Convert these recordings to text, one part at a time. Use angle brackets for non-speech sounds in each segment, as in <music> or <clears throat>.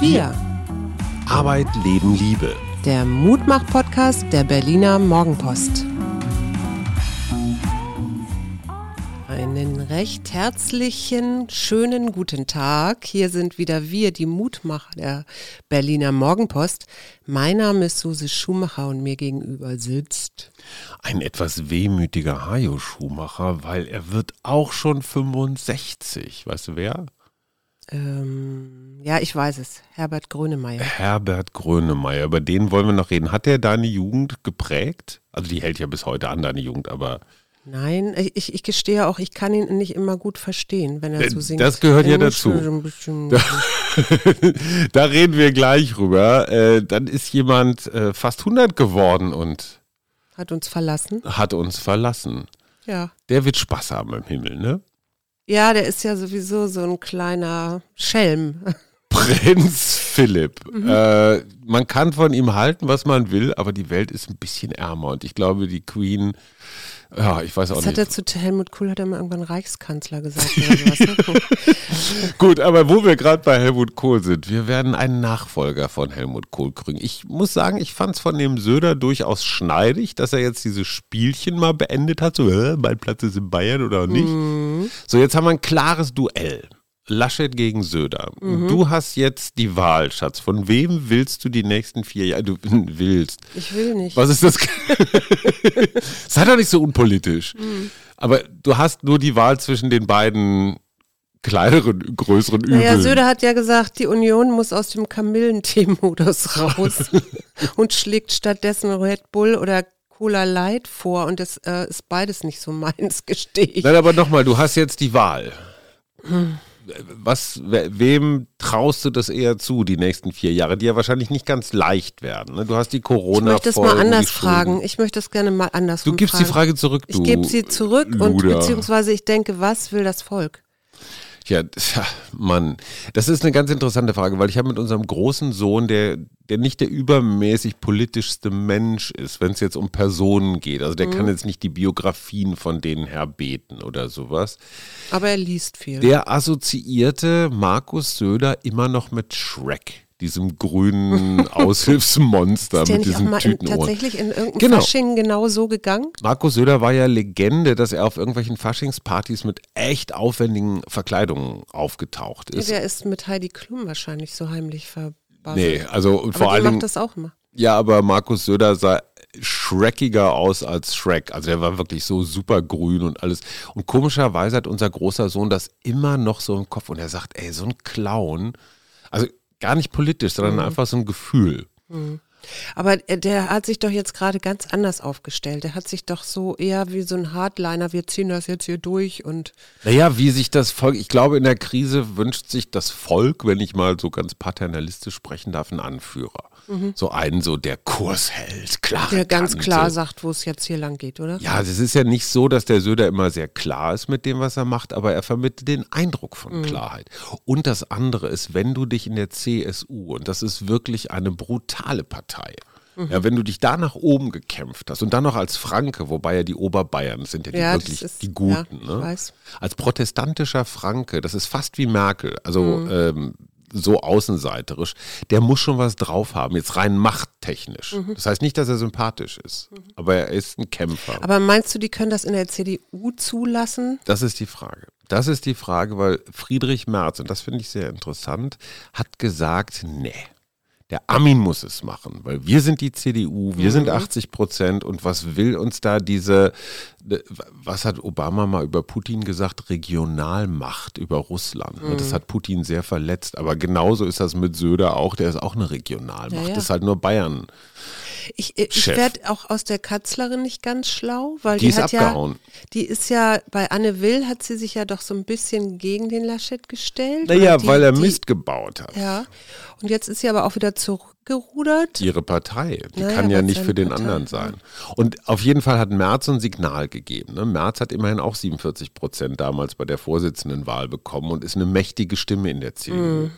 Wir. Arbeit, Leben, Liebe. Der Mutmach-Podcast der Berliner Morgenpost. Einen recht herzlichen, schönen guten Tag. Hier sind wieder wir, die Mutmacher der Berliner Morgenpost. Mein Name ist Suse Schumacher und mir gegenüber sitzt ein etwas wehmütiger Hajo Schumacher, weil er wird auch schon 65. Weißt du wer? Ähm, ja, ich weiß es. Herbert Grönemeyer. Herbert Grönemeyer, über den wollen wir noch reden. Hat der deine Jugend geprägt? Also die hält ja bis heute an, deine Jugend, aber. Nein, ich, ich gestehe auch, ich kann ihn nicht immer gut verstehen, wenn er Äh, so singt. das gehört ja Er muss dazu. bisschen- <laughs> da reden wir gleich rüber. Äh, dann ist jemand äh, fast 100 geworden und Hat uns verlassen. hat uns verlassen. Ja. Der wird Spaß haben im Himmel, ne? Ja, der ist ja sowieso so ein kleiner Schelm. <laughs> Prinz Philipp. Mhm. Äh, man kann von ihm halten, was man will, aber die Welt ist ein bisschen ärmer. Und ich glaube, die Queen, ja, ich weiß auch Das hat nicht. er zu Helmut Kohl, hat er mal irgendwann Reichskanzler gesagt. Ne? <laughs> Gut, aber wo wir gerade bei Helmut Kohl sind, wir werden einen Nachfolger von Helmut Kohl kriegen. Ich muss sagen, ich fand es von dem Söder durchaus schneidig, dass er jetzt dieses Spielchen mal beendet hat. So, äh, mein Platz ist in Bayern oder nicht. Mhm. So, jetzt haben wir ein klares Duell. Laschet gegen Söder. Mhm. Du hast jetzt die Wahl, Schatz. Von wem willst du die nächsten vier Jahre? Du <laughs> willst. Ich will nicht. Was ist das? <laughs> Sei doch nicht so unpolitisch. Mhm. Aber du hast nur die Wahl zwischen den beiden kleineren, größeren Übeln. Naja, Söder hat ja gesagt, die Union muss aus dem Kamillentee-Modus <laughs> raus und schlägt stattdessen Red Bull oder Cola Light vor und das äh, ist beides nicht so meins, gestehe ich. Nein, aber nochmal, du hast jetzt die Wahl. Was, we- wem traust du das eher zu, die nächsten vier Jahre, die ja wahrscheinlich nicht ganz leicht werden? Ne? Du hast die Ich corona möchte es mal anders fragen. Ich möchte es gerne mal anders Du gibst fragen. die Frage zurück, du. Ich gebe sie zurück und Luder. beziehungsweise ich denke, was will das Volk? Ja, tja, Mann, das ist eine ganz interessante Frage, weil ich habe mit unserem großen Sohn, der, der nicht der übermäßig politischste Mensch ist, wenn es jetzt um Personen geht. Also der Mhm. kann jetzt nicht die Biografien von denen herbeten oder sowas. Aber er liest viel. Der assoziierte Markus Söder immer noch mit Shrek, diesem grünen <laughs> Aushilfsmonster mit nicht auch diesen mal in, Tütenohren. tatsächlich in irgendeinem Genau. Fasching genau so gegangen? Markus Söder war ja Legende, dass er auf irgendwelchen Faschingspartys mit echt aufwendigen Verkleidungen aufgetaucht ist. Der ist mit Heidi Klum wahrscheinlich so heimlich verbaselt. Nee, also und vor die allen macht das auch immer. ja, aber Markus Söder sah schreckiger aus als Shrek. Also er war wirklich so super grün und alles. Und komischerweise hat unser großer Sohn das immer noch so im Kopf und er sagt, ey, so ein Clown, also gar nicht politisch, sondern Mhm. einfach so ein Gefühl. Aber der- der hat sich doch jetzt gerade ganz anders aufgestellt. Der hat sich doch so eher wie so ein Hardliner, wir ziehen das jetzt hier durch und Naja, wie sich das Volk, ich glaube, in der Krise wünscht sich das Volk, wenn ich mal so ganz paternalistisch sprechen darf, einen Anführer. So einen, so der Kurs hält, klar. Mhm. der ganz klar sagt, wo es jetzt hier lang geht, oder? Ja, es ist ja nicht so, dass der Söder immer sehr klar ist mit dem, was er macht, aber er vermittelt den Eindruck Mhm. von Klarheit. Und das andere ist, wenn du dich in der CSU, und das ist wirklich eine brutale Partei, Mhm. ja, wenn du dich da nach oben gekämpft hast und dann noch als Franke, wobei ja die Oberbayern sind ja die Ja, wirklich ist- die Guten, ja, ne? als protestantischer Franke, das ist fast wie Merkel, also Mhm. ähm, so außenseiterisch, der muss schon was drauf haben, jetzt rein machttechnisch. Mhm. Das heißt nicht, dass er sympathisch ist, aber er ist ein Kämpfer. Aber meinst du, die können das in der CDU zulassen? Das ist die Frage. Das ist die Frage, weil Friedrich Merz, und das finde ich sehr interessant, hat gesagt, nee, der Armin muss es machen, weil wir sind die CDU, wir sind 80 Prozent und was will uns da diese, was hat Obama mal über Putin gesagt, Regionalmacht über Russland. ne? Das hat Putin sehr verletzt, aber genauso ist das mit Söder auch, der ist auch eine Regionalmacht, Ja, ja. das ist halt nur Bayern. Ich, ich Chef. werde auch aus der Kanzlerin nicht ganz schlau, weil Die die, ist hat abgehauen. ja, die ist ja, bei Anne Will hat sie sich ja doch so ein bisschen gegen den Laschet gestellt. Naja, die, weil er die, Mist gebaut hat. Ja, und jetzt ist sie aber auch wieder zurückgerudert. ihre Partei. Die Naja, kann ja nicht für den Partei, anderen sein. Und auf jeden Fall hat Merz ein Signal gegeben. Ne? Merz hat immerhin auch 47 Prozent damals bei der Vorsitzendenwahl bekommen und ist eine mächtige Stimme in der CDU.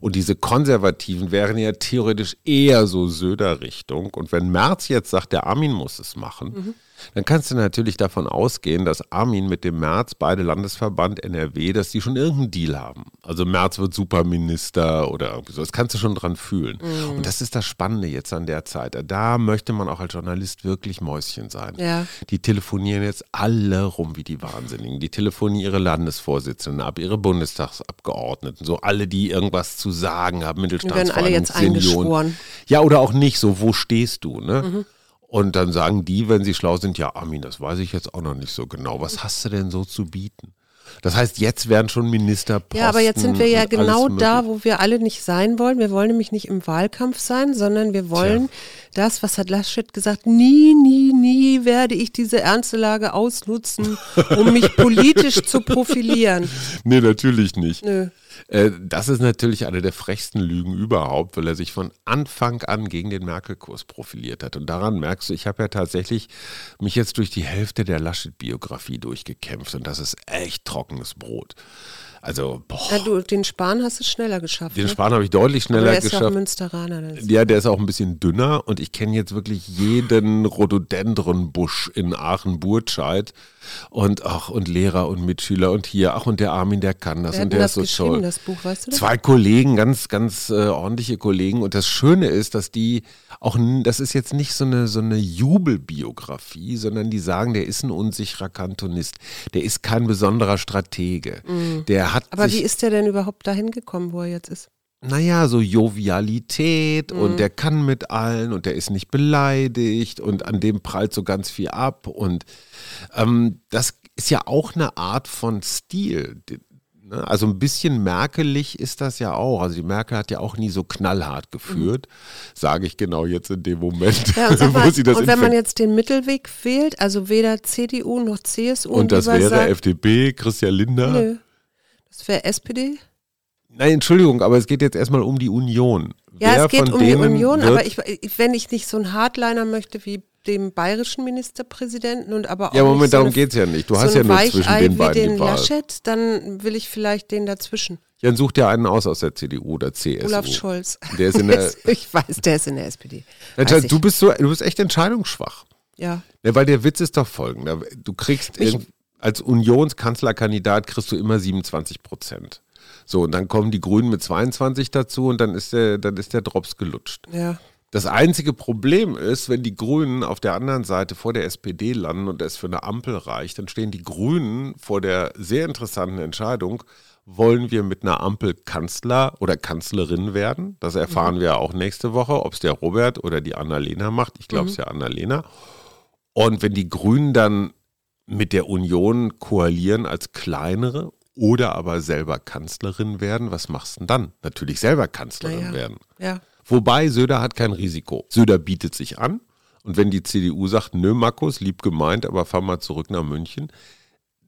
Und diese Konservativen wären ja theoretisch eher so Söder-Richtung. Und wenn Merz jetzt sagt, der Armin muss es machen, mhm dann kannst du natürlich davon ausgehen, dass Armin mit dem März, beide Landesverband NRW, dass die schon irgendeinen Deal haben. Also März wird Superminister oder irgendwie so. Das kannst du schon dran fühlen. Mhm. Und das ist das Spannende jetzt an der Zeit. Da möchte man auch als Journalist wirklich Mäuschen sein. Ja. Die telefonieren jetzt alle rum wie die Wahnsinnigen. Die telefonieren ihre Landesvorsitzenden ab, ihre Bundestagsabgeordneten, so alle, die irgendwas zu sagen haben, Mittelstandsverein, werden alle jetzt eingeschworen. Ja, oder auch nicht, so wo stehst du, ne? Mhm. Und dann sagen die, wenn sie schlau sind, ja, Armin, das weiß ich jetzt auch noch nicht so genau. Was hast du denn so zu bieten? Das heißt, jetzt werden schon Ministerposten. Ja, aber jetzt sind wir ja genau da, wo wir alle nicht sein wollen. Wir wollen nämlich nicht im Wahlkampf sein, sondern wir wollen Tja. das, was hat Laschet gesagt, nie, nie, nie werde ich diese ernste Lage ausnutzen, um mich <laughs> politisch zu profilieren. Nee, natürlich nicht. Nö. Äh, das ist natürlich eine der frechsten Lügen überhaupt, weil er sich von Anfang an gegen den Merkel-Kurs profiliert hat. Und daran merkst du, ich habe ja tatsächlich mich jetzt durch die Hälfte der Laschet-Biografie durchgekämpft und das ist echt trockenes Brot. Also, boah. Ja, du, den Spahn hast du schneller geschafft. Den ne? Spahn habe ich deutlich schneller Aber der geschafft. Ist ja, auch Münsteraner, ja, der ist auch ein bisschen dünner und ich kenne jetzt wirklich jeden <laughs> Rhododendronbusch in Aachen-Burtscheid und ach und Lehrer und Mitschüler und hier, ach und der Armin, der kann das und der das ist so toll. Das Buch, weißt du das? Zwei Kollegen, ganz, ganz äh, ordentliche Kollegen und das Schöne ist, dass die auch, das ist jetzt nicht so eine, so eine Jubelbiografie, sondern die sagen, der ist ein unsicherer Kantonist, der ist kein besonderer Stratege, mhm. der hat Aber wie ist der denn überhaupt dahin gekommen, wo er jetzt ist? Naja, so Jovialität mhm. und der kann mit allen und der ist nicht beleidigt und an dem prallt so ganz viel ab und ähm, das ist ja auch eine Art von Stil. Ne? Also ein bisschen merkelig ist das ja auch. Also die Merkel hat ja auch nie so knallhart geführt, mhm. sage ich genau jetzt in dem Moment, ja, <laughs> mal, wo sie das Und wenn man jetzt den Mittelweg wählt, also weder CDU noch CSU. Und, und das wäre sagt, FDP, Christian Lindner. Nö. Das wäre SPD. Nein, Entschuldigung, aber es geht jetzt erstmal um die Union. Ja, Wer es geht um die Union, aber ich, wenn ich nicht so einen Hardliner möchte wie dem bayerischen Ministerpräsidenten und aber auch. Ja, Moment, so darum geht es ja nicht. Du so hast ja nur zwischen den beiden wie den Laschet, dann will ich vielleicht den dazwischen. Dann such dir einen aus aus der CDU oder CSU. Olaf Scholz. Der ist in der, <laughs> ich weiß, der ist in der SPD. du bist so, du bist echt entscheidungsschwach. Ja. ja weil der Witz ist doch folgender. Du kriegst als Unionskanzlerkandidat kriegst du immer 27 Prozent. So, und dann kommen die Grünen mit 22 dazu und dann ist der, dann ist der Drops gelutscht. Ja. Das einzige Problem ist, wenn die Grünen auf der anderen Seite vor der SPD landen und es für eine Ampel reicht, dann stehen die Grünen vor der sehr interessanten Entscheidung, wollen wir mit einer Ampel Kanzler oder Kanzlerin werden? Das erfahren mhm. wir auch nächste Woche, ob es der Robert oder die Annalena macht. Ich glaube, es mhm. ist ja Annalena. Und wenn die Grünen dann mit der Union koalieren als kleinere oder aber selber Kanzlerin werden, was machst du denn dann? Natürlich selber Kanzlerin ja. werden. Ja. Wobei Söder hat kein Risiko. Söder bietet sich an. Und wenn die CDU sagt, nö, Markus, lieb gemeint, aber fahr mal zurück nach München,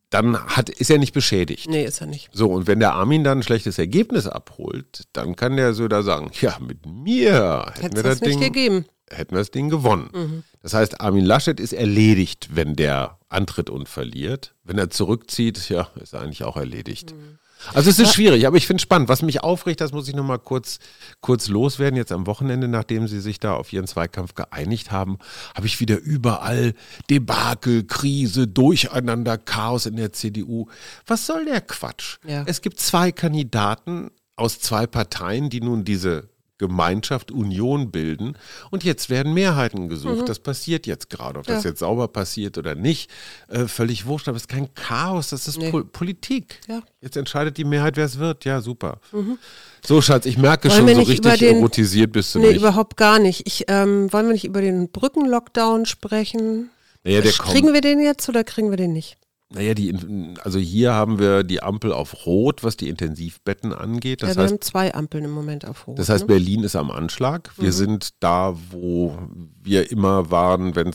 dann hat, ist er nicht beschädigt. Nee, ist er nicht. So, und wenn der Armin dann ein schlechtes Ergebnis abholt, dann kann der Söder sagen, ja, mit mir hätten Hätt's wir das, Ding, gegeben. Hätten wir das Ding gewonnen. Mhm. Das heißt, Armin Laschet ist erledigt, wenn der antritt und verliert. Wenn er zurückzieht, ja, ist er eigentlich auch erledigt. Mhm. Also es ist schwierig, aber ich finde es spannend. Was mich aufregt, das muss ich nochmal kurz, kurz loswerden. Jetzt am Wochenende, nachdem sie sich da auf ihren Zweikampf geeinigt haben, habe ich wieder überall Debakel, Krise, Durcheinander, Chaos in der CDU. Was soll der Quatsch? Ja. Es gibt zwei Kandidaten aus zwei Parteien, die nun diese Gemeinschaft, Union bilden. Und jetzt werden Mehrheiten gesucht. Mhm. Das passiert jetzt gerade. Ob ja. das jetzt sauber passiert oder nicht, äh, völlig wurscht. Aber es ist kein Chaos, das ist nee. Po Politik. Ja. Jetzt entscheidet die Mehrheit, wer es wird. Ja, super. Mhm. So, Schatz, ich merke wollen schon, so richtig den, erotisiert bist du nee, nicht. Nee, überhaupt gar nicht. Ich, ähm, wollen wir nicht über den Brückenlockdown sprechen? Naja, der kriegen wir den jetzt oder kriegen wir den nicht? Naja, die, also hier haben wir die Ampel auf Rot, was die Intensivbetten angeht. Das ja, wir heißt, haben zwei Ampeln im Moment auf Rot. Das heißt, ne? Berlin ist am Anschlag. Wir mhm. sind da, wo wir immer waren, wenn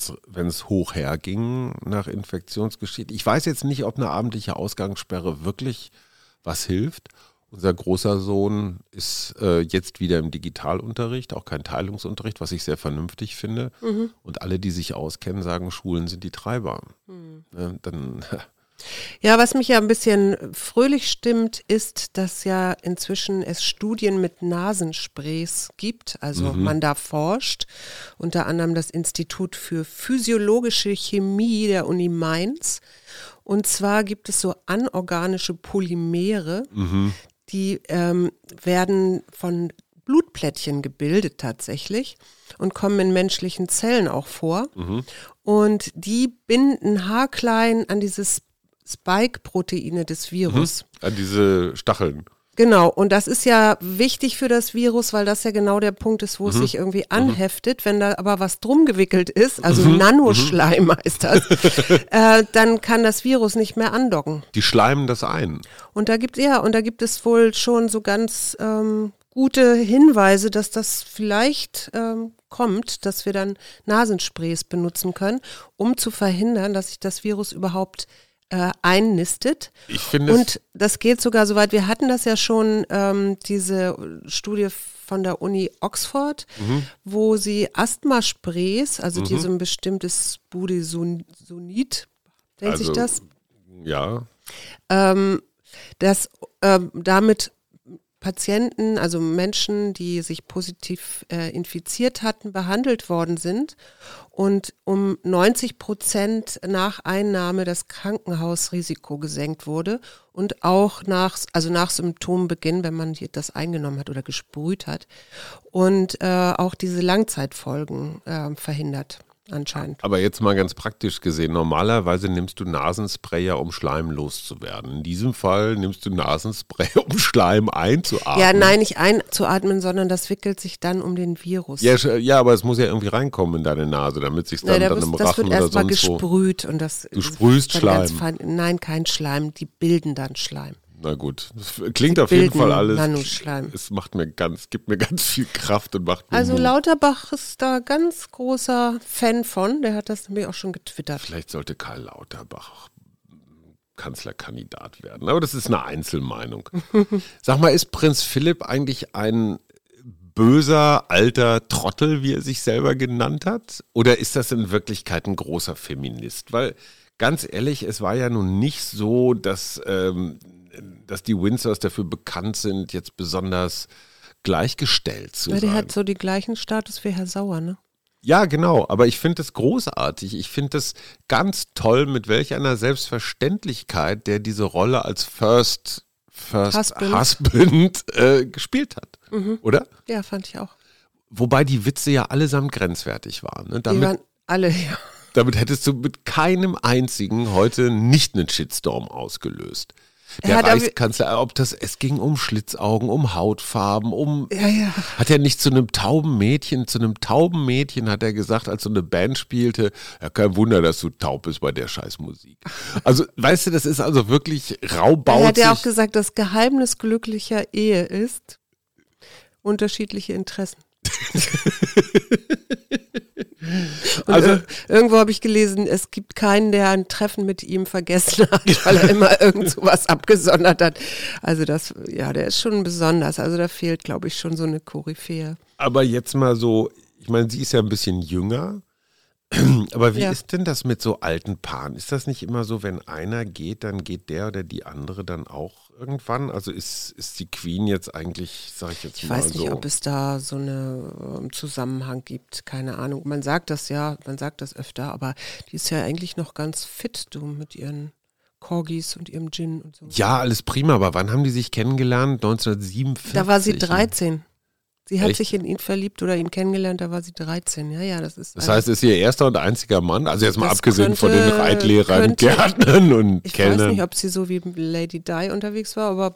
es hoch herging nach Infektionsgeschichte. Ich weiß jetzt nicht, ob eine abendliche Ausgangssperre wirklich was hilft. Unser großer Sohn ist äh, jetzt wieder im Digitalunterricht, auch kein Teilungsunterricht, was ich sehr vernünftig finde. Mhm. Und alle, die sich auskennen, sagen, Schulen sind die Treiber. Mhm. Ja, dann <laughs> Ja, was mich ja ein bisschen fröhlich stimmt, ist, dass ja inzwischen es Studien mit Nasensprays gibt. Also Mhm. man da forscht, unter anderem das Institut für physiologische Chemie der Uni Mainz. Und zwar gibt es so anorganische Polymere, Mhm. Die ähm, werden von Blutplättchen gebildet tatsächlich und kommen in menschlichen Zellen auch vor. Mhm. Und die binden haarklein an dieses Spike-Proteine des Virus. An diese Stacheln. Genau, und das ist ja wichtig für das Virus, weil das ja genau der Punkt ist, wo es sich irgendwie anheftet. Wenn da aber was drum gewickelt ist, also Nanoschleim heißt das, <laughs> äh, dann kann das Virus nicht mehr andocken. Die schleimen das ein. Und da gibt ja, und da gibt es wohl schon so ganz ähm, gute Hinweise, dass das vielleicht ähm, kommt, dass wir dann Nasensprays benutzen können, um zu verhindern, dass sich das Virus überhaupt äh, einnistet. Ich finde Und das geht sogar so weit. Wir hatten das ja schon, ähm, diese Studie von der Uni Oxford, Mhm. wo sie Asthma-Sprays, also die so ein bestimmtes Budesonid, nennt sich Also, das, Ja. ähm, dass ähm, damit Patienten, also Menschen, die sich positiv äh, infiziert hatten, behandelt worden sind. Und um 90 Prozent nach Einnahme das Krankenhausrisiko gesenkt wurde und auch nach, also nach Symptombeginn, wenn man hier das eingenommen hat oder gesprüht hat. Und äh, auch diese Langzeitfolgen äh, verhindert anscheinend. Aber jetzt mal ganz praktisch gesehen, normalerweise nimmst du Nasenspray ja, um Schleim loszuwerden. In diesem Fall nimmst du Nasenspray, um Schleim einzuatmen. Ja, nein, nicht einzuatmen, sondern das wickelt sich dann um den Virus. Ja, ja, aber es muss ja irgendwie reinkommen in deine Nase, damit sich dann, Nee, da dann im das Rachen wird oder erstmal sonst wo. gesprüht und das Du sprühst Schleim. fein. Nein, kein Schleim, die bilden dann Schleim. Na gut, das klingt auf jeden Fall alles. Nanoschleim. Es macht mir ganz, gibt mir ganz viel Kraft und macht mir Also Mut. Lauterbach ist da ganz großer Fan von, der hat das nämlich auch schon getwittert. Vielleicht sollte Karl Lauterbach Kanzlerkandidat werden. Aber das ist eine Einzelmeinung. <laughs> Sag mal, ist Prinz Philipp eigentlich ein böser alter Trottel, wie er sich selber genannt hat? Oder ist das in Wirklichkeit ein großer Feminist? Weil ganz ehrlich, es war ja nun nicht so, dass, ähm, dass die Windsors dafür bekannt sind, jetzt besonders gleichgestellt zu Ja, der sein. hat so die gleichen Status wie Herr Sauer, ne? Ja, genau. Aber ich finde das großartig. Ich finde das ganz toll, mit welch einer Selbstverständlichkeit der diese Rolle als First, First Husband. Husband, äh, gespielt hat. Oder? Ja, fand ich auch. Wobei die Witze ja allesamt grenzwertig waren. Ne? Die Damit, waren alle, ja. damit hättest du mit keinem einzigen heute nicht einen Shitstorm ausgelöst. Er Der hat Reichskanzler, ob das, es ging um Schlitzaugen, um Hautfarben, um Ja, ja. hat er nicht zu einem tauben Mädchen, zu einem tauben Mädchen hat er gesagt, als so eine Band spielte, ja, kein Wunder, dass du taub bist bei der Scheißmusik. Also, weißt du, das ist also wirklich Er raubautzig. hat ja auch gesagt, das Geheimnis glücklicher Ehe ist unterschiedliche Interessen. <laughs> Und Also- ir- irgendwo habe ich gelesen, es gibt keinen, der ein Treffen mit ihm vergessen <laughs> hat, weil er immer irgend was abgesondert hat. Also das, ja, der ist schon besonders. Also da fehlt, glaube ich, schon so eine Koryphäe. Aber jetzt mal so, ich meine, sie ist ja ein bisschen jünger. <clears throat> Aber wie Ja. ist denn das mit so alten Paaren? Ist das nicht immer so, wenn einer geht, dann geht der oder die andere dann auch irgendwann? Also ist, ist die Queen jetzt eigentlich, sag ich jetzt Ich mal weiß nicht, so. ob es da so einen Zusammenhang gibt. Keine Ahnung. Man sagt das ja, man sagt das öfter, aber die ist ja eigentlich noch ganz fit, du, mit ihren Corgis und ihrem Gin und so. ja, alles prima, aber wann haben die sich kennengelernt? 1947? Da war sie 13. Sie hat Echt? sich in ihn verliebt oder ihn kennengelernt, da war sie 13. Ja, ja, das ist. Das heißt, ist ihr erster und einziger Mann? Also jetzt mal abgesehen von den könnte- Reitlehrern, könnte- Gärtnern und ich weiß Kellnern. nicht, ob sie so wie Lady Di unterwegs war, aber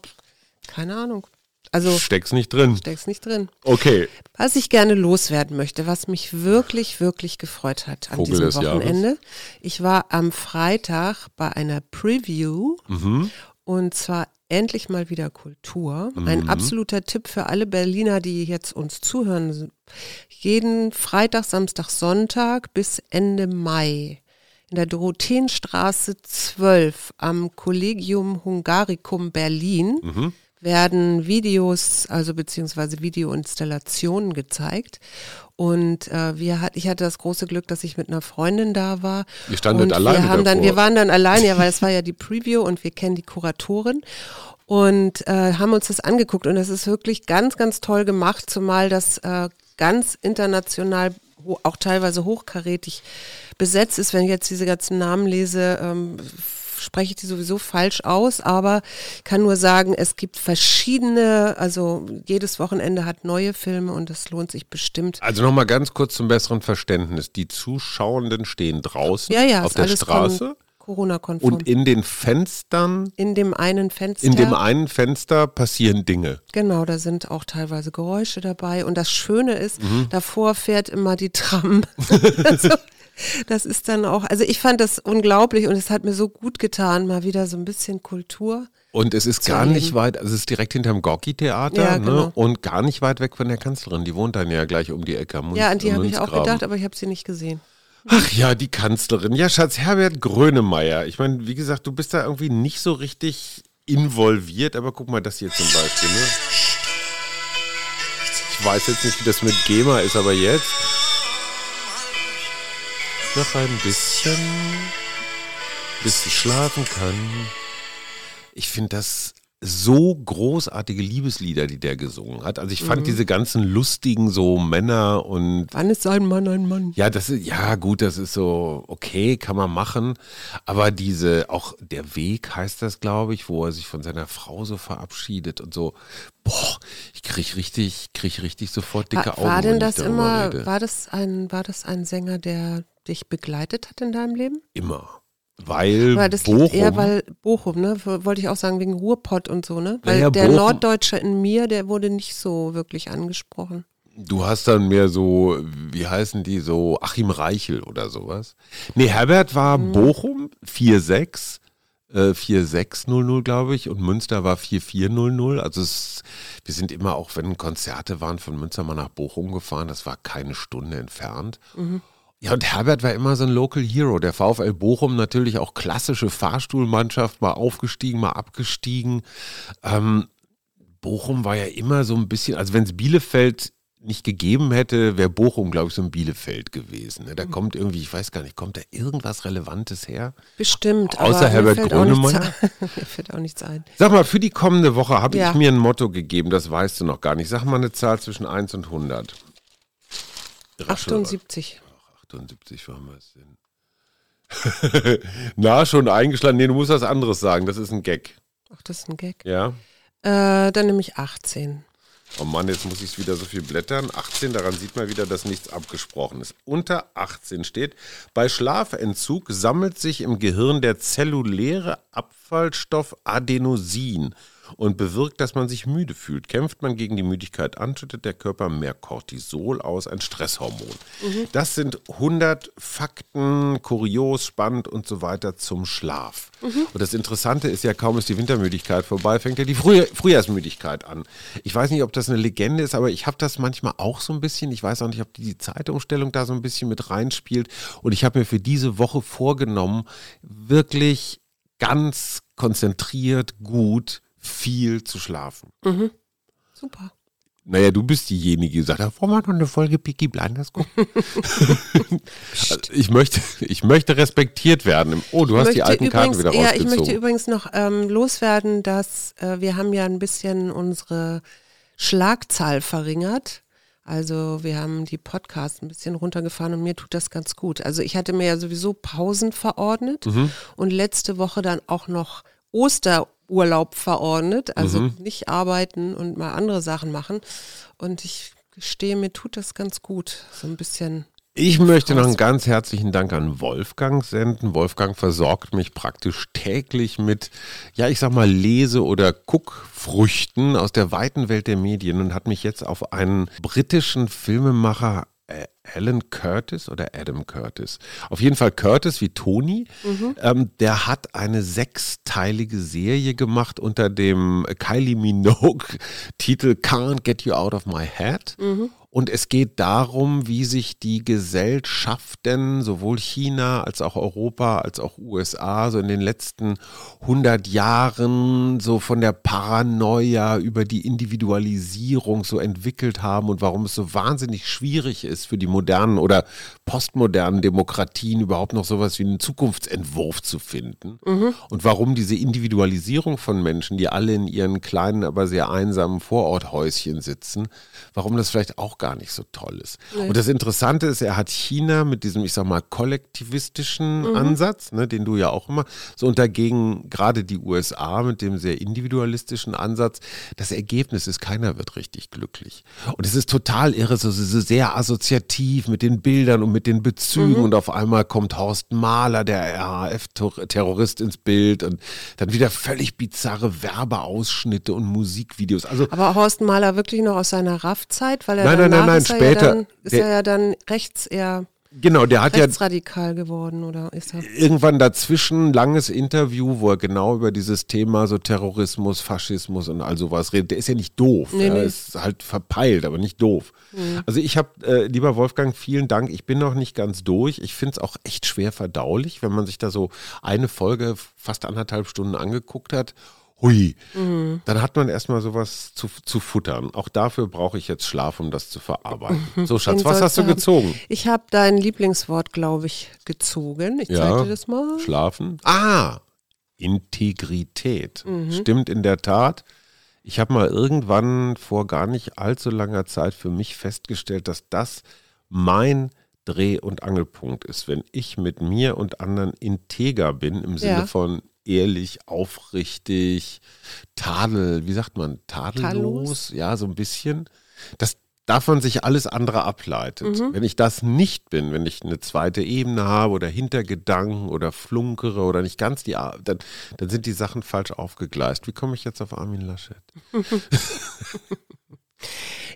keine Ahnung. Also Steck's nicht drin. steck's nicht drin. Okay. Was ich gerne loswerden möchte, was mich wirklich, wirklich gefreut hat an Vogel diesem des Jahres. Wochenende. Ich war am Freitag bei einer Preview Mhm. und zwar endlich mal wieder Kultur. Ein absoluter Tipp für alle Berliner, die jetzt uns zuhören. Jeden Freitag, Samstag, Sonntag bis Ende Mai in der Dorotheenstraße 12 am Collegium Hungaricum Berlin. Werden Videos, also beziehungsweise Videoinstallationen gezeigt. Und äh, wir hat, ich hatte das große Glück, dass ich mit einer Freundin da war. Wir standen und alleine wir haben dann. Wir waren dann alleine, ja, weil es war ja die Preview und wir kennen die Kuratorin und äh, haben uns das angeguckt und es ist wirklich ganz, ganz toll gemacht, zumal das äh, ganz international, auch teilweise hochkarätig besetzt ist. Wenn ich jetzt diese ganzen Namen lese, ähm, spreche ich die sowieso falsch aus, aber ich kann nur sagen, es gibt verschiedene, also jedes Wochenende hat neue Filme und das lohnt sich bestimmt. Also nochmal ganz kurz zum besseren Verständnis. Die Zuschauenden stehen draußen Ja, ja, auf der Straße Corona-konform. und in den Fenstern, in dem einen Fenster. in dem einen Fenster passieren Dinge. Genau, da sind auch teilweise Geräusche dabei. Und das Schöne ist, Mhm. davor fährt immer die Tram. <laughs> <laughs> also, das ist dann auch, also ich fand das unglaublich und es hat mir so gut getan, mal wieder so ein bisschen Kultur. Und es ist gar nicht weit, also es ist direkt hinterm Gorki-Theater Ja, ne? genau. und gar nicht weit weg von der Kanzlerin. Die wohnt dann ja gleich um die Ecke. am ja, an die habe ich auch gedacht, aber ich habe sie nicht gesehen. Ach ja, die Kanzlerin. Ja, Schatz, Herbert Grönemeyer. Ich meine, wie gesagt, du bist da irgendwie nicht so richtig involviert, aber guck mal das hier zum Beispiel. Ne? Ich weiß jetzt nicht, wie das mit GEMA ist, aber jetzt. Noch ein bisschen, bis sie schlafen kann. Ich finde das so großartige Liebeslieder, die der gesungen hat. Also ich fand diese ganzen lustigen so Männer und Wann ist ein Mann ein Mann? ja, das ist, ja gut, das ist so, okay, kann man machen. Aber diese, auch der Weg heißt das, glaube ich, wo er sich von seiner Frau so verabschiedet und so, boah, ich krieg richtig, krieg richtig sofort dicke War, Augen. war denn ich das immer, war das ein, war das ein Sänger, der dich begleitet hat in deinem Leben? Immer. Weil Weil das Bochum, eher, weil Bochum, ne? Wollte ich auch sagen, wegen Ruhrpott und so, ne? Weil Naja, der Bochum- Norddeutsche in mir, der wurde nicht so wirklich angesprochen. du hast dann mehr so, wie heißen die, so Achim Reichel oder sowas. Nee, Herbert war Mhm. Bochum 4-6. äh, 4600, glaube ich, und Münster war 4400. Also es, wir sind immer auch, wenn Konzerte waren, von Münster mal nach Bochum gefahren. Das war keine Stunde entfernt. Ja, und Herbert war immer so ein Local Hero. Der VfL Bochum natürlich auch klassische Fahrstuhlmannschaft, mal aufgestiegen, mal abgestiegen. Ähm, Bochum war ja immer so ein bisschen, also wenn es Bielefeld nicht gegeben hätte, wäre Bochum, glaube ich, so ein Bielefeld gewesen. Ne? Da kommt irgendwie, ich weiß gar nicht, kommt da irgendwas Relevantes her? Bestimmt. Außer Herbert Grönemeyer? <laughs> mir fällt auch nichts ein. Sag mal, für die kommende Woche habe Ja. ich mir ein Motto gegeben, das weißt du noch gar nicht. Sag mal eine Zahl zwischen 1 und 100. Raschel, 78. 78, wo haben wir es denn? <laughs> Na, schon eingeschlagen. Nee, du musst was anderes sagen. Das ist ein Gag. Ach, das ist ein Gag. Ja? Äh, dann nehme ich 18. Oh Mann, jetzt muss ich wieder so viel blättern. 18, daran sieht man wieder, dass nichts abgesprochen ist. Unter 18 steht, bei Schlafentzug sammelt sich im Gehirn der zelluläre Abfallstoff Adenosin und bewirkt, dass man sich müde fühlt. Kämpft man gegen die Müdigkeit an, schüttet der Körper mehr Cortisol aus, ein Stresshormon. Das sind 100 Fakten, kurios, spannend und so weiter zum Schlaf. Und das Interessante ist ja, kaum ist die Wintermüdigkeit vorbei, fängt ja die Früh Frühjahrsmüdigkeit an. Ich weiß nicht, ob das eine Legende ist, aber ich habe das manchmal auch so ein bisschen. Ich weiß auch nicht, ob die Zeitumstellung da so ein bisschen mit reinspielt. Und ich habe mir für diese Woche vorgenommen, wirklich ganz konzentriert, gut, viel zu schlafen. Super. Naja, du bist diejenige, die sagt, wollen wir noch eine Folge Peaky Blinders gucken? Also <laughs> ich, möchte, ich möchte respektiert werden. Oh, du hast die alten Karten übrigens, wieder ja, ich möchte rausgezogen. übrigens noch ähm, loswerden, dass äh, wir haben ja ein bisschen unsere Schlagzahl verringert. Also wir haben die Podcasts ein bisschen runtergefahren und mir tut das ganz gut. Also ich hatte mir ja sowieso Pausen verordnet Mhm. und letzte Woche dann auch noch Osterurlaub verordnet. Also Mhm. nicht arbeiten und mal andere Sachen machen. Und ich gestehe, mir tut das ganz gut. So ein bisschen. Ich möchte noch einen ganz herzlichen Dank an Wolfgang senden. Wolfgang versorgt mich praktisch täglich mit, ja, ich sag mal, Lese- oder Guckfrüchten aus der weiten Welt der Medien und hat mich jetzt auf einen britischen Filmemacher Alan Curtis oder Adam Curtis. Auf jeden Fall Curtis wie Tony. Ähm, der hat eine sechsteilige Serie gemacht unter dem Kylie Minogue-Titel Can't Get You Out of My Head. Und es geht darum, wie sich die Gesellschaften, sowohl China als auch Europa, als auch USA, so in den letzten 100 Jahren so von der Paranoia über die Individualisierung so entwickelt haben und warum es so wahnsinnig schwierig ist für die modernen oder postmodernen Demokratien überhaupt noch sowas wie einen Zukunftsentwurf zu finden. Mhm. Und warum diese Individualisierung von Menschen, die alle in ihren kleinen, aber sehr einsamen Vororthäuschen sitzen, warum das vielleicht auch gar nicht so toll ist. Nee. Und das Interessante ist, er hat China mit diesem, ich sag mal, kollektivistischen mhm. Ansatz, ne, den du ja auch immer, so und dagegen gerade die USA mit dem sehr individualistischen Ansatz. Das Ergebnis ist, keiner wird richtig glücklich. Und es ist total irre, so, so sehr assoziativ mit den Bildern und mit den Bezügen mhm. und auf einmal kommt Horst Mahler, der RAF-Terrorist ins Bild und dann wieder völlig bizarre Werbeausschnitte und Musikvideos. Also, Aber Horst Mahler wirklich noch aus seiner RAF-Zeit, weil er nein, nein, nein, nein, später. Ja dann, ist der, er ja dann rechts eher. Genau, der hat rechtsradikal ja geworden oder ist er? Irgendwann dazwischen langes Interview, wo er genau über dieses Thema so Terrorismus, Faschismus und all sowas redet. Der ist ja nicht doof, nee, er nee. ist halt verpeilt, aber nicht doof. Mhm. Also ich habe, äh, lieber Wolfgang, vielen Dank. Ich bin noch nicht ganz durch. Ich finde es auch echt schwer verdaulich, wenn man sich da so eine Folge fast anderthalb Stunden angeguckt hat hui, mhm. dann hat man erstmal sowas zu, zu futtern. Auch dafür brauche ich jetzt Schlaf, um das zu verarbeiten. Mhm. So, Schatz, Den was hast du gezogen? Ich habe dein Lieblingswort, glaube ich, gezogen. Ich ja, zeige dir das mal. Schlafen. Ah, Integrität. Mhm. Stimmt in der Tat. Ich habe mal irgendwann vor gar nicht allzu langer Zeit für mich festgestellt, dass das mein Dreh- und Angelpunkt ist, wenn ich mit mir und anderen integer bin, im Sinne ja. von ehrlich, aufrichtig, tadel, wie sagt man, tadellos, Tadellos. ja, so ein bisschen. Das davon sich alles andere ableitet. Mhm. Wenn ich das nicht bin, wenn ich eine zweite Ebene habe oder Hintergedanken oder flunkere oder nicht ganz die, dann, dann sind die Sachen falsch aufgegleist. Wie komme ich jetzt auf Armin Laschet? <laughs>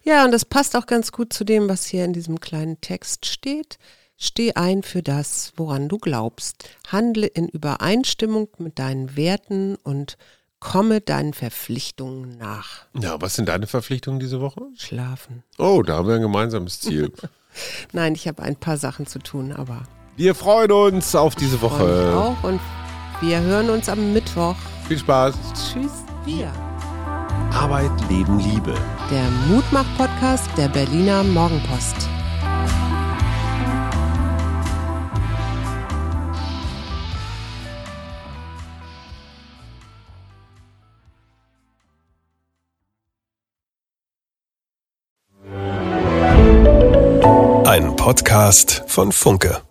ja, und das passt auch ganz gut zu dem, was hier in diesem kleinen Text steht. Steh ein für das, woran du glaubst. Handle in Übereinstimmung mit deinen Werten und komme deinen Verpflichtungen nach. Ja, was sind deine Verpflichtungen diese Woche? Schlafen. Oh, da haben wir ein gemeinsames Ziel. <laughs> Nein, ich habe ein paar Sachen zu tun, aber. Wir freuen uns auf diese Woche. Wir auch und wir hören uns am Mittwoch. Viel Spaß. Tschüss, wir. Arbeit, Leben, Liebe. Der Mutmach-Podcast der Berliner Morgenpost. Podcast von Funke.